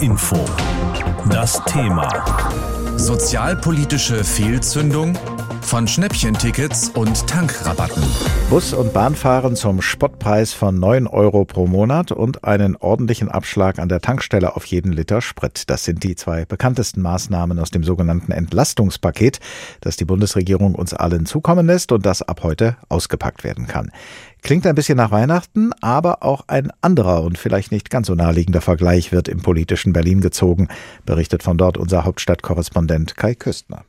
Info. Das Thema. Sozialpolitische Fehlzündung von Schnäppchentickets und Tankrabatten. Bus- und Bahnfahren zum Spottpreis von 9 Euro pro Monat und einen ordentlichen Abschlag an der Tankstelle auf jeden Liter Sprit. Das sind die zwei bekanntesten Maßnahmen aus dem sogenannten Entlastungspaket, das die Bundesregierung uns allen zukommen lässt und das ab heute ausgepackt werden kann. Klingt ein bisschen nach Weihnachten, aber auch ein anderer und vielleicht nicht ganz so naheliegender Vergleich wird im politischen Berlin gezogen, berichtet von dort unser Hauptstadtkorrespondent Kai Küstner.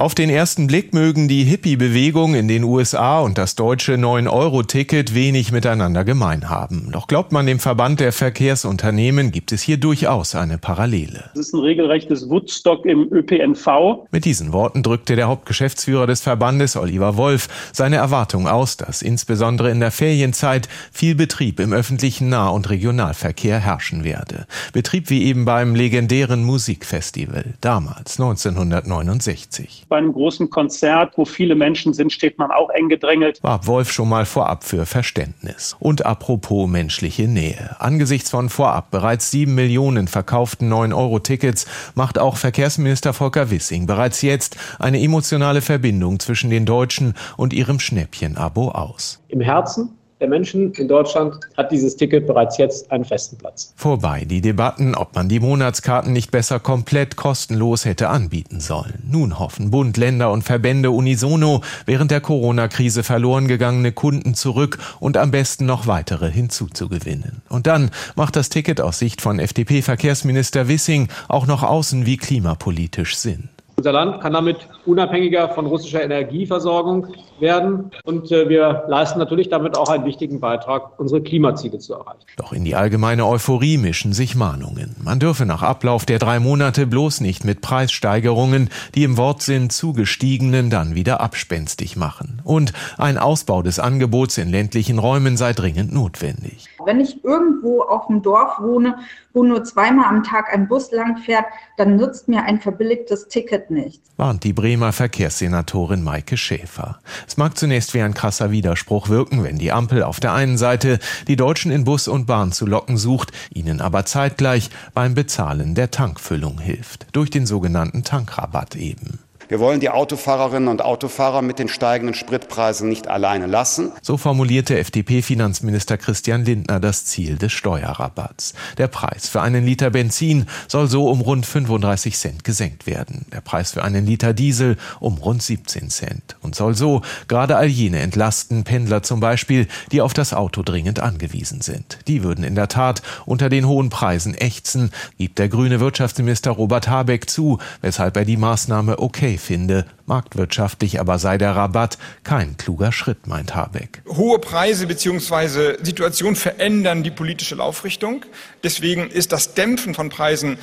Auf den ersten Blick mögen die Hippie-Bewegung in den USA und das deutsche 9-Euro-Ticket wenig miteinander gemein haben. Doch glaubt man dem Verband der Verkehrsunternehmen, gibt es hier durchaus eine Parallele. Das ist ein regelrechtes Woodstock im ÖPNV. Mit diesen Worten drückte der Hauptgeschäftsführer des Verbandes, Oliver Wolf, seine Erwartung aus, dass insbesondere in der Ferienzeit viel Betrieb im öffentlichen Nah- und Regionalverkehr herrschen werde. Betrieb wie eben beim legendären Musikfestival, damals 1969. Bei einem großen Konzert, wo viele Menschen sind, steht man auch eng gedrängelt. Warb Wolf schon mal vorab für Verständnis. Und apropos menschliche Nähe. Angesichts von vorab bereits sieben Millionen verkauften 9-Euro-Tickets macht auch Verkehrsminister Volker Wissing bereits jetzt eine emotionale Verbindung zwischen den Deutschen und ihrem Schnäppchen-Abo aus. Im Herzen der Menschen in Deutschland hat dieses Ticket bereits jetzt einen festen Platz. Vorbei die Debatten, ob man die Monatskarten nicht besser komplett kostenlos hätte anbieten sollen. Nun hoffen Bund, Länder und Verbände unisono, während der Corona-Krise verloren gegangene Kunden zurück und am besten noch weitere hinzuzugewinnen. Und dann macht das Ticket aus Sicht von FDP-Verkehrsminister Wissing auch noch außen wie klimapolitisch Sinn. Unser Land kann damit unabhängiger von russischer Energieversorgung werden. Und äh, wir leisten natürlich damit auch einen wichtigen Beitrag, unsere Klimaziele zu erreichen. Doch in die allgemeine Euphorie mischen sich Mahnungen. Man dürfe nach Ablauf der drei Monate bloß nicht mit Preissteigerungen, die im Wortsinn zugestiegenen, dann wieder abspenstig machen. Und ein Ausbau des Angebots in ländlichen Räumen sei dringend notwendig. Wenn ich irgendwo auf dem Dorf wohne, wo nur zweimal am Tag ein Bus langfährt, dann nutzt mir ein verbilligtes Ticket nichts. Warnt die Bremer Verkehrssenatorin Maike Schäfer. Es mag zunächst wie ein krasser Widerspruch wirken, wenn die Ampel auf der einen Seite die Deutschen in Bus und Bahn zu locken sucht, ihnen aber zeitgleich beim Bezahlen der Tankfüllung hilft. Durch den sogenannten Tankrabatt eben. Wir wollen die Autofahrerinnen und Autofahrer mit den steigenden Spritpreisen nicht alleine lassen. So formulierte FDP-Finanzminister Christian Lindner das Ziel des Steuerrabatts. Der Preis für einen Liter Benzin soll so um rund 35 Cent gesenkt werden. Der Preis für einen Liter Diesel um rund 17 Cent. Und soll so gerade all jene entlasten, Pendler zum Beispiel, die auf das Auto dringend angewiesen sind. Die würden in der Tat unter den hohen Preisen ächzen, gibt der grüne Wirtschaftsminister Robert Habeck zu, weshalb er die Maßnahme okay finde. Marktwirtschaftlich aber sei der Rabatt kein kluger Schritt, meint Habeck. Hohe Preise bzw. Situationen verändern die politische Laufrichtung. Deswegen ist das Dämpfen von Preisen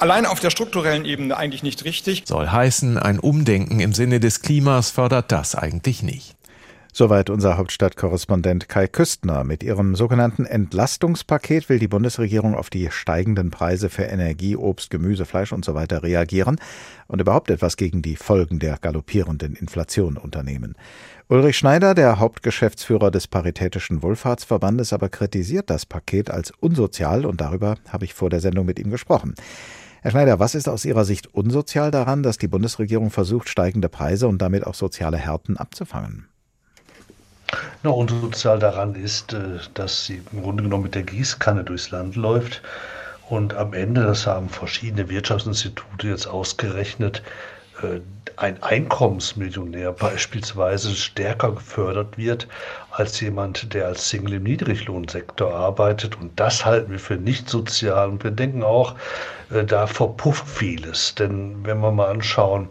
allein auf der strukturellen Ebene eigentlich nicht richtig. Soll heißen, ein Umdenken im Sinne des Klimas fördert das eigentlich nicht. Soweit unser Hauptstadtkorrespondent Kai Küstner. Mit ihrem sogenannten Entlastungspaket will die Bundesregierung auf die steigenden Preise für Energie, Obst, Gemüse, Fleisch und so weiter reagieren und überhaupt etwas gegen die Folgen der galoppierenden Inflation unternehmen. Ulrich Schneider, der Hauptgeschäftsführer des Paritätischen Wohlfahrtsverbandes, aber kritisiert das Paket als unsozial und darüber habe ich vor der Sendung mit ihm gesprochen. Herr Schneider, was ist aus Ihrer Sicht unsozial daran, dass die Bundesregierung versucht, steigende Preise und damit auch soziale Härten abzufangen? Na, unsozial daran ist, äh, dass sie im Grunde genommen mit der Gießkanne durchs Land läuft und am Ende, das haben verschiedene Wirtschaftsinstitute jetzt ausgerechnet, äh, ein Einkommensmillionär beispielsweise stärker gefördert wird als jemand, der als Single im Niedriglohnsektor arbeitet. Und das halten wir für nicht sozial. Und wir denken auch, äh, da verpufft vieles. Denn wenn wir mal anschauen,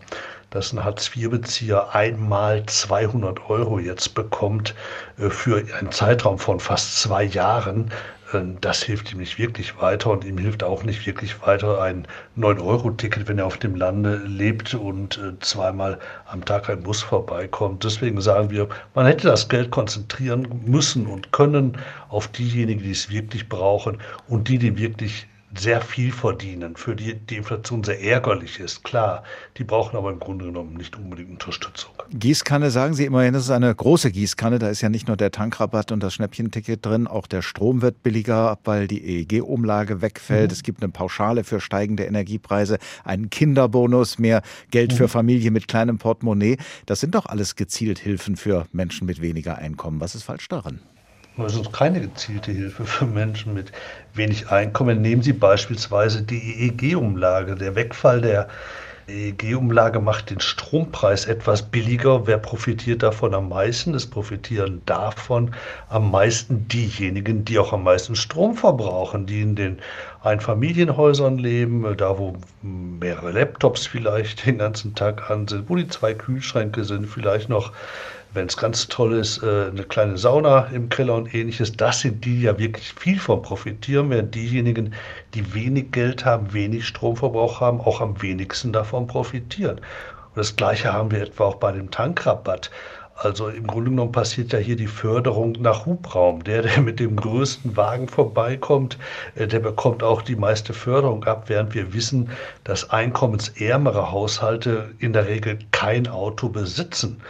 dass ein Hartz-IV-Bezieher einmal 200 Euro jetzt bekommt äh, für einen Zeitraum von fast zwei Jahren. Äh, das hilft ihm nicht wirklich weiter und ihm hilft auch nicht wirklich weiter ein 9-Euro-Ticket, wenn er auf dem Lande lebt und äh, zweimal am Tag ein Bus vorbeikommt. Deswegen sagen wir, man hätte das Geld konzentrieren müssen und können auf diejenigen, die es wirklich brauchen und die, die wirklich sehr viel verdienen, für die die Inflation sehr ärgerlich ist, klar. Die brauchen aber im Grunde genommen nicht unbedingt Unterstützung. Gießkanne sagen Sie immerhin, das ist eine große Gießkanne. Da ist ja nicht nur der Tankrabatt und das Schnäppchenticket drin, auch der Strom wird billiger, weil die EEG-Umlage wegfällt. Mhm. Es gibt eine Pauschale für steigende Energiepreise, einen Kinderbonus, mehr Geld mhm. für Familie mit kleinem Portemonnaie. Das sind doch alles gezielt Hilfen für Menschen mit weniger Einkommen. Was ist falsch daran? Das ist keine gezielte Hilfe für Menschen mit wenig Einkommen. Nehmen Sie beispielsweise die EEG-Umlage. Der Wegfall der EEG-Umlage macht den Strompreis etwas billiger. Wer profitiert davon am meisten? Es profitieren davon am meisten diejenigen, die auch am meisten Strom verbrauchen, die in den Einfamilienhäusern leben, da wo mehrere Laptops vielleicht den ganzen Tag an sind, wo die zwei Kühlschränke sind, vielleicht noch wenn es ganz toll ist, äh, eine kleine Sauna im Keller und ähnliches. Das sind die, die ja wirklich viel von profitieren, während diejenigen, die wenig Geld haben, wenig Stromverbrauch haben, auch am wenigsten davon profitieren. Und das Gleiche haben wir etwa auch bei dem Tankrabatt. Also im Grunde genommen passiert ja hier die Förderung nach Hubraum. Der, der mit dem größten Wagen vorbeikommt, äh, der bekommt auch die meiste Förderung ab, während wir wissen, dass einkommensärmere Haushalte in der Regel kein Auto besitzen.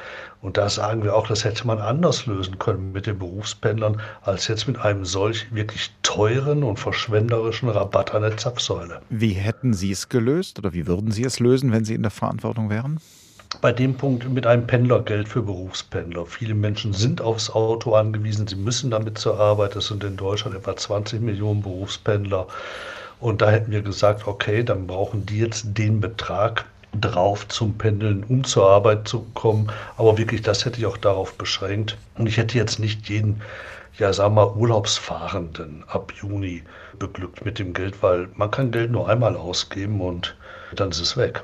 Und da sagen wir auch, das hätte man anders lösen können mit den Berufspendlern, als jetzt mit einem solch wirklich teuren und verschwenderischen Rabatt an der Zapfsäule. Wie hätten Sie es gelöst oder wie würden Sie es lösen, wenn Sie in der Verantwortung wären? Bei dem Punkt mit einem Pendlergeld für Berufspendler. Viele Menschen sind aufs Auto angewiesen, sie müssen damit zur Arbeit. Es sind in Deutschland etwa 20 Millionen Berufspendler. Und da hätten wir gesagt, okay, dann brauchen die jetzt den Betrag, drauf zum Pendeln, um zur Arbeit zu kommen. Aber wirklich, das hätte ich auch darauf beschränkt. Und ich hätte jetzt nicht jeden, ja, sagen wir Urlaubsfahrenden ab Juni beglückt mit dem Geld, weil man kann Geld nur einmal ausgeben und dann ist es weg.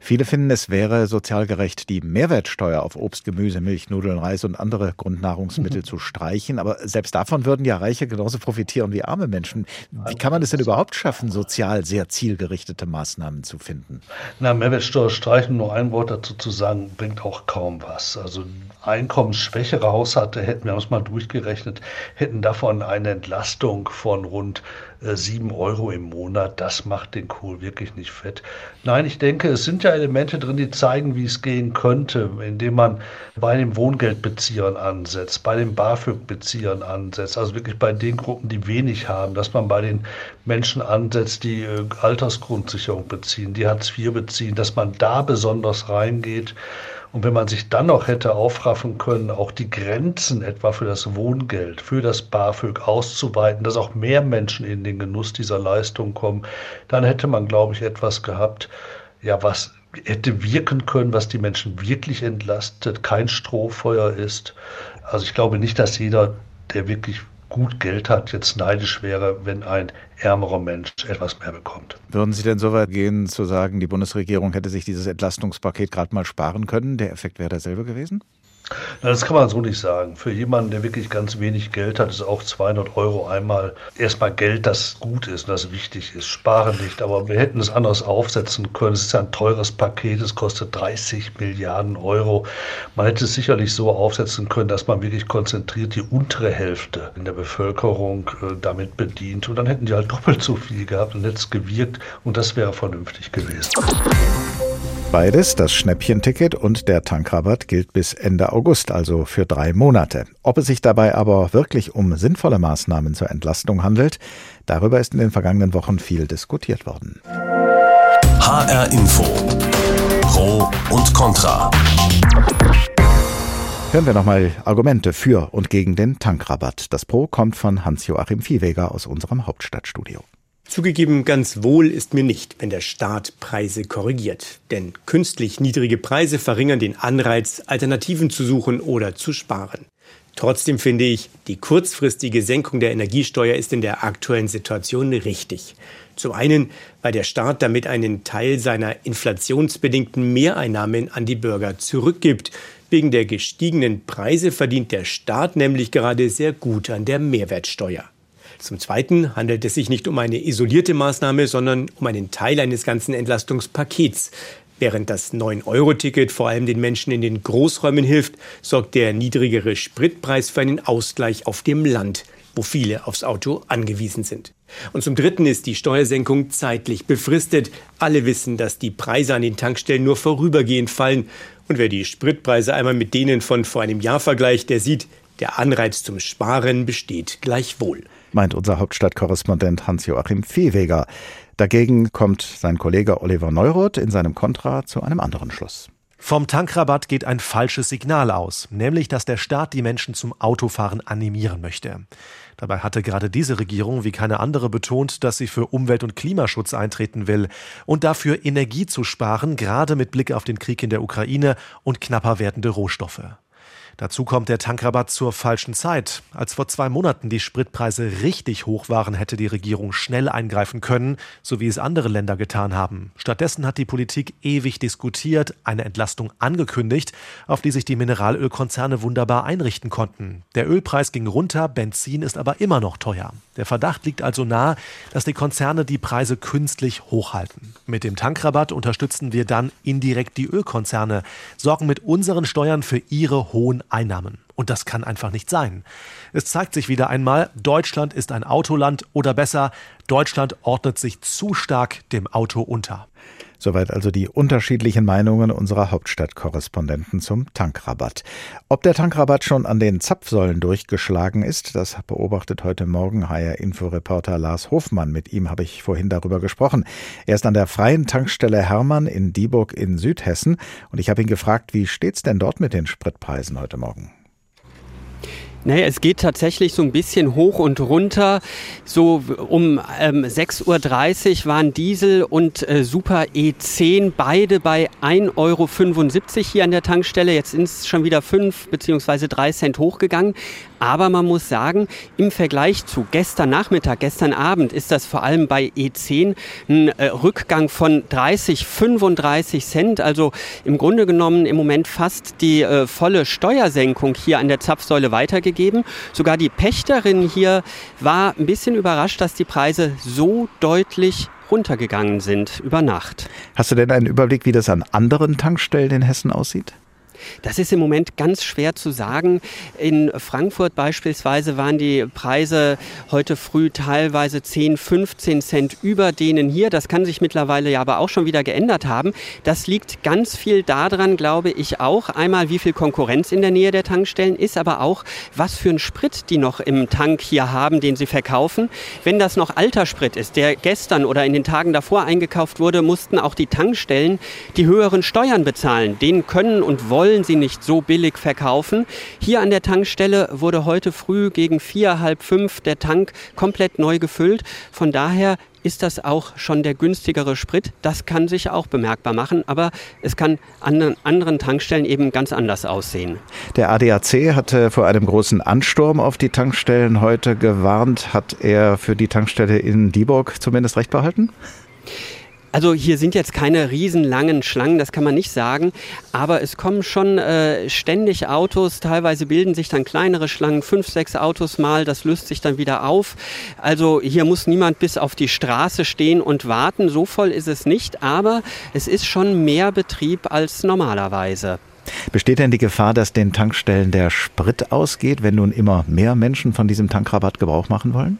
Viele finden, es wäre sozial gerecht, die Mehrwertsteuer auf Obst, Gemüse, Milch, Nudeln, Reis und andere Grundnahrungsmittel mhm. zu streichen. Aber selbst davon würden ja Reiche genauso profitieren wie arme Menschen. Wie kann man es denn überhaupt schaffen, sozial sehr zielgerichtete Maßnahmen zu finden? Na, Mehrwertsteuer streichen, nur ein Wort dazu zu sagen, bringt auch kaum was. Also einkommensschwächere Haushalte, hätten wir uns mal durchgerechnet, hätten davon eine Entlastung von rund sieben Euro im Monat. Das macht den Kohl wirklich nicht fett. Nein, ich denke, es sind ja Elemente drin, die zeigen, wie es gehen könnte, indem man bei den Wohngeldbeziehern ansetzt, bei den BAföG-Beziehern ansetzt, also wirklich bei den Gruppen, die wenig haben, dass man bei den Menschen ansetzt, die äh, Altersgrundsicherung beziehen, die Hartz IV beziehen, dass man da besonders reingeht und wenn man sich dann noch hätte aufraffen können, auch die Grenzen etwa für das Wohngeld, für das BAföG auszuweiten, dass auch mehr Menschen in den Genuss dieser Leistung kommen, dann hätte man, glaube ich, etwas gehabt, ja, was hätte wirken können, was die Menschen wirklich entlastet, kein Strohfeuer ist. Also ich glaube nicht, dass jeder, der wirklich gut Geld hat, jetzt neidisch wäre, wenn ein ärmerer Mensch etwas mehr bekommt. Würden Sie denn so weit gehen, zu sagen, die Bundesregierung hätte sich dieses Entlastungspaket gerade mal sparen können? Der Effekt wäre derselbe gewesen? Das kann man so nicht sagen. Für jemanden, der wirklich ganz wenig Geld hat, ist auch 200 Euro einmal erstmal Geld, das gut ist, das wichtig ist. Sparen nicht, aber wir hätten es anders aufsetzen können. Es ist ein teures Paket, es kostet 30 Milliarden Euro. Man hätte es sicherlich so aufsetzen können, dass man wirklich konzentriert die untere Hälfte in der Bevölkerung äh, damit bedient. Und dann hätten die halt doppelt so viel gehabt und hätte es gewirkt und das wäre vernünftig gewesen. Beides, das Schnäppchenticket und der Tankrabatt, gilt bis Ende August, also für drei Monate. Ob es sich dabei aber wirklich um sinnvolle Maßnahmen zur Entlastung handelt, darüber ist in den vergangenen Wochen viel diskutiert worden. HR Info. Pro und Contra. Hören wir nochmal Argumente für und gegen den Tankrabatt. Das Pro kommt von Hans-Joachim Viehweger aus unserem Hauptstadtstudio. Zugegeben, ganz wohl ist mir nicht, wenn der Staat Preise korrigiert. Denn künstlich niedrige Preise verringern den Anreiz, Alternativen zu suchen oder zu sparen. Trotzdem finde ich, die kurzfristige Senkung der Energiesteuer ist in der aktuellen Situation richtig. Zum einen, weil der Staat damit einen Teil seiner inflationsbedingten Mehreinnahmen an die Bürger zurückgibt. Wegen der gestiegenen Preise verdient der Staat nämlich gerade sehr gut an der Mehrwertsteuer. Zum Zweiten handelt es sich nicht um eine isolierte Maßnahme, sondern um einen Teil eines ganzen Entlastungspakets. Während das 9-Euro-Ticket vor allem den Menschen in den Großräumen hilft, sorgt der niedrigere Spritpreis für einen Ausgleich auf dem Land. wo viele aufs Auto angewiesen sind. Und zum Dritten ist die Steuersenkung zeitlich befristet. Alle wissen, dass die Preise an den Tankstellen nur vorübergehend fallen. Und wer die Spritpreise einmal mit denen von vor einem Jahr vergleicht, der sieht, der Anreiz zum Sparen besteht gleichwohl. Meint unser Hauptstadtkorrespondent Hans-Joachim Viehweger. Dagegen kommt sein Kollege Oliver Neuroth in seinem Kontra zu einem anderen Schluss. Vom Tankrabatt geht ein falsches Signal aus, nämlich dass der Staat die Menschen zum Autofahren animieren möchte. Dabei hatte gerade diese Regierung wie keine andere betont, dass sie für Umwelt- und Klimaschutz eintreten will und dafür Energie zu sparen, gerade mit Blick auf den Krieg in der Ukraine und knapper werdende Rohstoffe. Dazu kommt der Tankrabatt zur falschen Zeit. Als vor zwei Monaten die Spritpreise richtig hoch waren, hätte die Regierung schnell eingreifen können, so wie es andere Länder getan haben. Stattdessen hat die Politik ewig diskutiert, eine Entlastung angekündigt, auf die sich die Mineralölkonzerne wunderbar einrichten konnten. Der Ölpreis ging runter, Benzin ist aber immer noch teuer. Der Verdacht liegt also nahe, dass die Konzerne die Preise künstlich hochhalten. Mit dem Tankrabatt unterstützen wir dann indirekt die Ölkonzerne, sorgen mit unseren Steuern für ihre hohen Einnahmen. Und das kann einfach nicht sein. Es zeigt sich wieder einmal, Deutschland ist ein Autoland oder besser, Deutschland ordnet sich zu stark dem Auto unter. Soweit also die unterschiedlichen Meinungen unserer Hauptstadtkorrespondenten zum Tankrabatt. Ob der Tankrabatt schon an den Zapfsäulen durchgeschlagen ist, das beobachtet heute Morgen HR-Inforeporter Lars Hofmann. Mit ihm habe ich vorhin darüber gesprochen. Er ist an der freien Tankstelle Hermann in Dieburg in Südhessen und ich habe ihn gefragt, wie steht's denn dort mit den Spritpreisen heute Morgen? Naja, es geht tatsächlich so ein bisschen hoch und runter. So um ähm, 6.30 Uhr waren Diesel und äh, Super E10 beide bei 1,75 Euro hier an der Tankstelle. Jetzt sind es schon wieder 5 bzw. 3 Cent hochgegangen. Aber man muss sagen, im Vergleich zu gestern Nachmittag, gestern Abend ist das vor allem bei E10 ein äh, Rückgang von 30, 35 Cent. Also im Grunde genommen im Moment fast die äh, volle Steuersenkung hier an der Zapfsäule weitergegeben. Sogar die Pächterin hier war ein bisschen überrascht, dass die Preise so deutlich runtergegangen sind über Nacht. Hast du denn einen Überblick, wie das an anderen Tankstellen in Hessen aussieht? Das ist im Moment ganz schwer zu sagen. In Frankfurt beispielsweise waren die Preise heute früh teilweise 10, 15 Cent über denen hier. Das kann sich mittlerweile ja aber auch schon wieder geändert haben. Das liegt ganz viel daran, glaube ich auch. Einmal, wie viel Konkurrenz in der Nähe der Tankstellen ist, aber auch, was für einen Sprit die noch im Tank hier haben, den sie verkaufen. Wenn das noch alter Sprit ist, der gestern oder in den Tagen davor eingekauft wurde, mussten auch die Tankstellen die höheren Steuern bezahlen. Den können und wollen wollen sie nicht so billig verkaufen. Hier an der Tankstelle wurde heute früh gegen vier, halb fünf der Tank komplett neu gefüllt. Von daher ist das auch schon der günstigere Sprit. Das kann sich auch bemerkbar machen, aber es kann an anderen Tankstellen eben ganz anders aussehen. Der ADAC hatte vor einem großen Ansturm auf die Tankstellen heute gewarnt. Hat er für die Tankstelle in Dieburg zumindest recht behalten? Also hier sind jetzt keine riesenlangen Schlangen, das kann man nicht sagen, aber es kommen schon äh, ständig Autos, teilweise bilden sich dann kleinere Schlangen, fünf, sechs Autos mal, das löst sich dann wieder auf. Also hier muss niemand bis auf die Straße stehen und warten, so voll ist es nicht, aber es ist schon mehr Betrieb als normalerweise. Besteht denn die Gefahr, dass den Tankstellen der Sprit ausgeht, wenn nun immer mehr Menschen von diesem Tankrabatt Gebrauch machen wollen?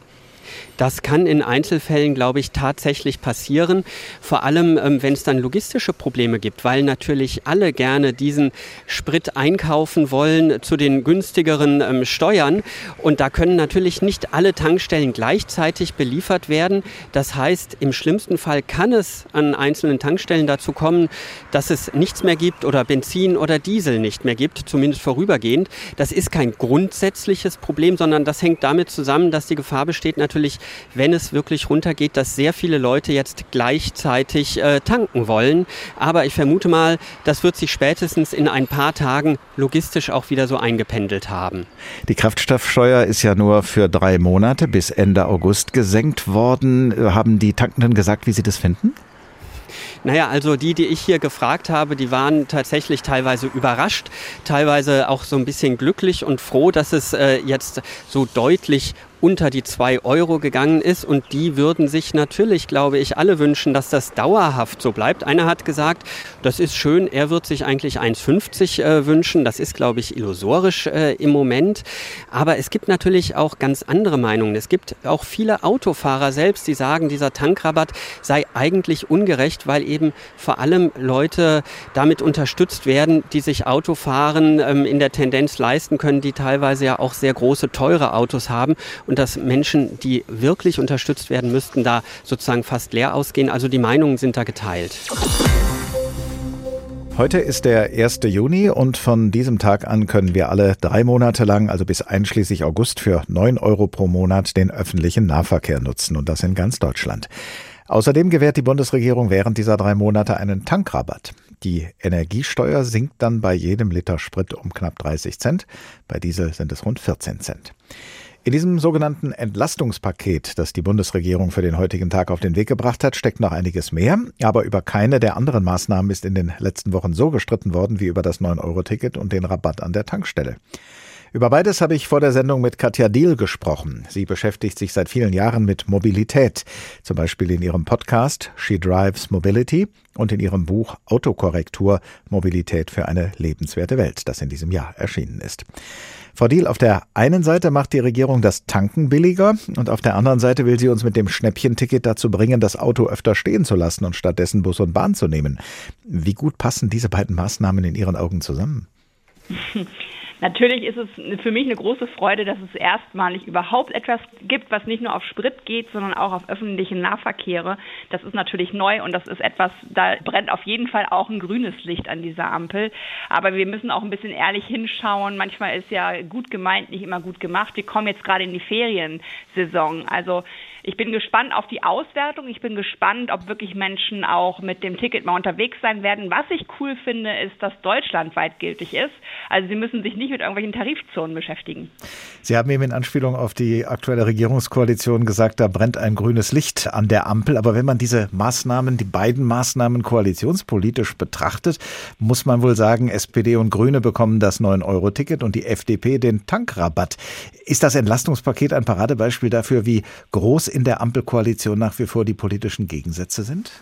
Das kann in Einzelfällen, glaube ich, tatsächlich passieren. Vor allem, ähm, wenn es dann logistische Probleme gibt, weil natürlich alle gerne diesen Sprit einkaufen wollen zu den günstigeren ähm, Steuern. Und da können natürlich nicht alle Tankstellen gleichzeitig beliefert werden. Das heißt, im schlimmsten Fall kann es an einzelnen Tankstellen dazu kommen, dass es nichts mehr gibt oder Benzin oder Diesel nicht mehr gibt, zumindest vorübergehend. Das ist kein grundsätzliches Problem, sondern das hängt damit zusammen, dass die Gefahr besteht natürlich, wenn es wirklich runtergeht, dass sehr viele Leute jetzt gleichzeitig äh, tanken wollen. Aber ich vermute mal, das wird sich spätestens in ein paar Tagen logistisch auch wieder so eingependelt haben. Die Kraftstoffsteuer ist ja nur für drei Monate bis Ende August gesenkt worden. Haben die Tankenden gesagt, wie sie das finden? Naja, also die, die ich hier gefragt habe, die waren tatsächlich teilweise überrascht, teilweise auch so ein bisschen glücklich und froh, dass es äh, jetzt so deutlich unter die 2 Euro gegangen ist. Und die würden sich natürlich, glaube ich, alle wünschen, dass das dauerhaft so bleibt. Einer hat gesagt, das ist schön, er wird sich eigentlich 1,50 äh, wünschen. Das ist, glaube ich, illusorisch äh, im Moment. Aber es gibt natürlich auch ganz andere Meinungen. Es gibt auch viele Autofahrer selbst, die sagen, dieser Tankrabatt sei eigentlich ungerecht, weil eben vor allem Leute damit unterstützt werden, die sich Autofahren ähm, in der Tendenz leisten können, die teilweise ja auch sehr große, teure Autos haben und dass Menschen, die wirklich unterstützt werden müssten, da sozusagen fast leer ausgehen. Also die Meinungen sind da geteilt. Heute ist der 1. Juni und von diesem Tag an können wir alle drei Monate lang, also bis einschließlich August, für 9 Euro pro Monat den öffentlichen Nahverkehr nutzen und das in ganz Deutschland. Außerdem gewährt die Bundesregierung während dieser drei Monate einen Tankrabatt. Die Energiesteuer sinkt dann bei jedem Liter Sprit um knapp 30 Cent, bei Diesel sind es rund 14 Cent. In diesem sogenannten Entlastungspaket, das die Bundesregierung für den heutigen Tag auf den Weg gebracht hat, steckt noch einiges mehr. Aber über keine der anderen Maßnahmen ist in den letzten Wochen so gestritten worden wie über das 9-Euro-Ticket und den Rabatt an der Tankstelle. Über beides habe ich vor der Sendung mit Katja Diel gesprochen. Sie beschäftigt sich seit vielen Jahren mit Mobilität, zum Beispiel in ihrem Podcast She Drives Mobility und in ihrem Buch Autokorrektur Mobilität für eine lebenswerte Welt, das in diesem Jahr erschienen ist. Frau Diel, auf der einen Seite macht die Regierung das Tanken billiger und auf der anderen Seite will sie uns mit dem Schnäppchenticket dazu bringen, das Auto öfter stehen zu lassen und stattdessen Bus und Bahn zu nehmen. Wie gut passen diese beiden Maßnahmen in Ihren Augen zusammen? Natürlich ist es für mich eine große Freude, dass es erstmalig überhaupt etwas gibt, was nicht nur auf Sprit geht, sondern auch auf öffentliche Nahverkehre. Das ist natürlich neu und das ist etwas, da brennt auf jeden Fall auch ein grünes Licht an dieser Ampel. Aber wir müssen auch ein bisschen ehrlich hinschauen. Manchmal ist ja gut gemeint, nicht immer gut gemacht. Wir kommen jetzt gerade in die Feriensaison. Also ich bin gespannt auf die Auswertung. Ich bin gespannt, ob wirklich Menschen auch mit dem Ticket mal unterwegs sein werden. Was ich cool finde, ist, dass deutschlandweit gültig ist. Also sie müssen sich nicht mit irgendwelchen Tarifzonen beschäftigen. Sie haben eben in Anspielung auf die aktuelle Regierungskoalition gesagt, da brennt ein grünes Licht an der Ampel. Aber wenn man diese Maßnahmen, die beiden Maßnahmen koalitionspolitisch betrachtet, muss man wohl sagen, SPD und Grüne bekommen das 9-Euro-Ticket und die FDP den Tankrabatt. Ist das Entlastungspaket ein Paradebeispiel dafür, wie groß in der Ampelkoalition nach wie vor die politischen Gegensätze sind?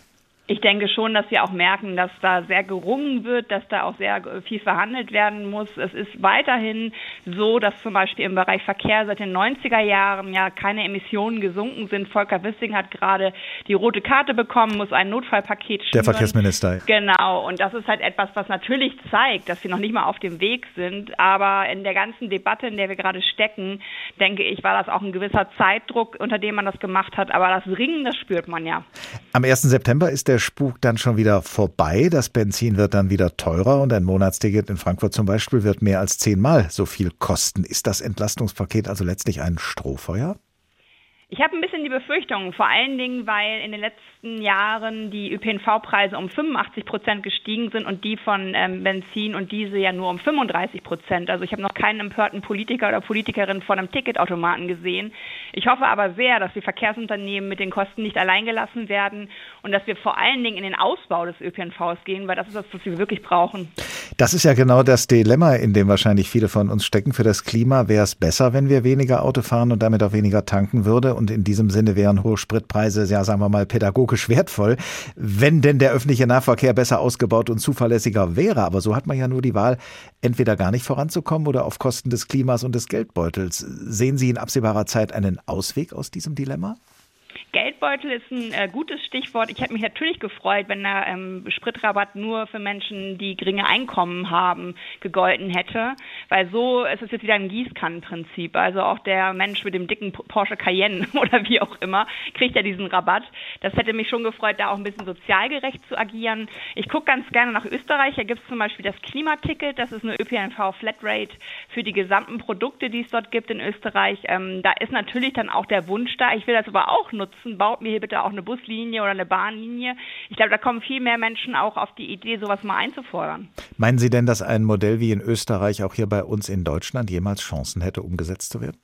Ich denke schon, dass wir auch merken, dass da sehr gerungen wird, dass da auch sehr viel verhandelt werden muss. Es ist weiterhin so, dass zum Beispiel im Bereich Verkehr seit den 90er Jahren ja keine Emissionen gesunken sind. Volker Wissing hat gerade die rote Karte bekommen, muss ein Notfallpaket schnüren. Der Verkehrsminister. Genau. Und das ist halt etwas, was natürlich zeigt, dass wir noch nicht mal auf dem Weg sind. Aber in der ganzen Debatte, in der wir gerade stecken, denke ich, war das auch ein gewisser Zeitdruck, unter dem man das gemacht hat. Aber das Ringen, das spürt man ja. Am 1. September ist der der Spuk dann schon wieder vorbei. Das Benzin wird dann wieder teurer und ein Monatsticket in Frankfurt zum Beispiel wird mehr als zehnmal so viel kosten. Ist das Entlastungspaket also letztlich ein Strohfeuer? Ich habe ein bisschen die Befürchtung, vor allen Dingen, weil in den letzten Jahren die ÖPNV-Preise um 85 Prozent gestiegen sind und die von ähm, Benzin und Diesel ja nur um 35 Prozent. Also ich habe noch keinen empörten Politiker oder Politikerin vor einem Ticketautomaten gesehen. Ich hoffe aber sehr, dass die Verkehrsunternehmen mit den Kosten nicht alleingelassen werden und dass wir vor allen Dingen in den Ausbau des ÖPNVs gehen, weil das ist das, was wir wirklich brauchen. Das ist ja genau das Dilemma, in dem wahrscheinlich viele von uns stecken. Für das Klima wäre es besser, wenn wir weniger Auto fahren und damit auch weniger tanken würde. Und in diesem Sinne wären hohe Spritpreise, ja, sagen wir mal, pädagogisch wertvoll, wenn denn der öffentliche Nahverkehr besser ausgebaut und zuverlässiger wäre. Aber so hat man ja nur die Wahl, entweder gar nicht voranzukommen oder auf Kosten des Klimas und des Geldbeutels. Sehen Sie in absehbarer Zeit einen Ausweg aus diesem Dilemma? Geldbeutel ist ein äh, gutes Stichwort. Ich hätte mich natürlich gefreut, wenn der ähm, Spritrabatt nur für Menschen, die geringe Einkommen haben, gegolten hätte, weil so ist es jetzt wieder ein Gießkannenprinzip. Also auch der Mensch mit dem dicken Porsche Cayenne oder wie auch immer kriegt ja diesen Rabatt. Das hätte mich schon gefreut, da auch ein bisschen sozial gerecht zu agieren. Ich gucke ganz gerne nach Österreich. Da gibt es zum Beispiel das Klimaticket. Das ist eine ÖPNV-Flatrate für die gesamten Produkte, die es dort gibt in Österreich. Ähm, da ist natürlich dann auch der Wunsch da. Ich will das aber auch nutzen nutzen, baut mir hier bitte auch eine Buslinie oder eine Bahnlinie. Ich glaube, da kommen viel mehr Menschen auch auf die Idee, sowas mal einzufordern. Meinen Sie denn, dass ein Modell wie in Österreich auch hier bei uns in Deutschland jemals Chancen hätte, umgesetzt zu werden?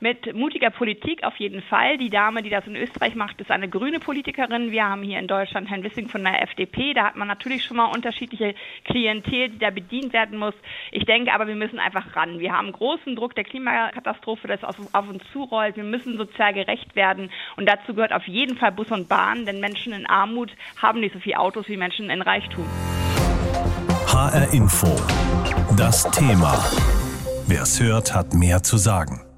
Mit mutiger Politik auf jeden Fall. Die Dame, die das in Österreich macht, ist eine grüne Politikerin. Wir haben hier in Deutschland Herrn Wissing von der FDP. Da hat man natürlich schon mal unterschiedliche Klientel, die da bedient werden muss. Ich denke aber, wir müssen einfach ran. Wir haben großen Druck der Klimakatastrophe, das auf, auf uns zurollt. Wir müssen sozial gerecht werden. Und dazu gehört auf jeden Fall Bus und Bahn, denn Menschen in Armut haben nicht so viele Autos wie Menschen in Reichtum. HR Info. Das Thema. Wer es hört, hat mehr zu sagen.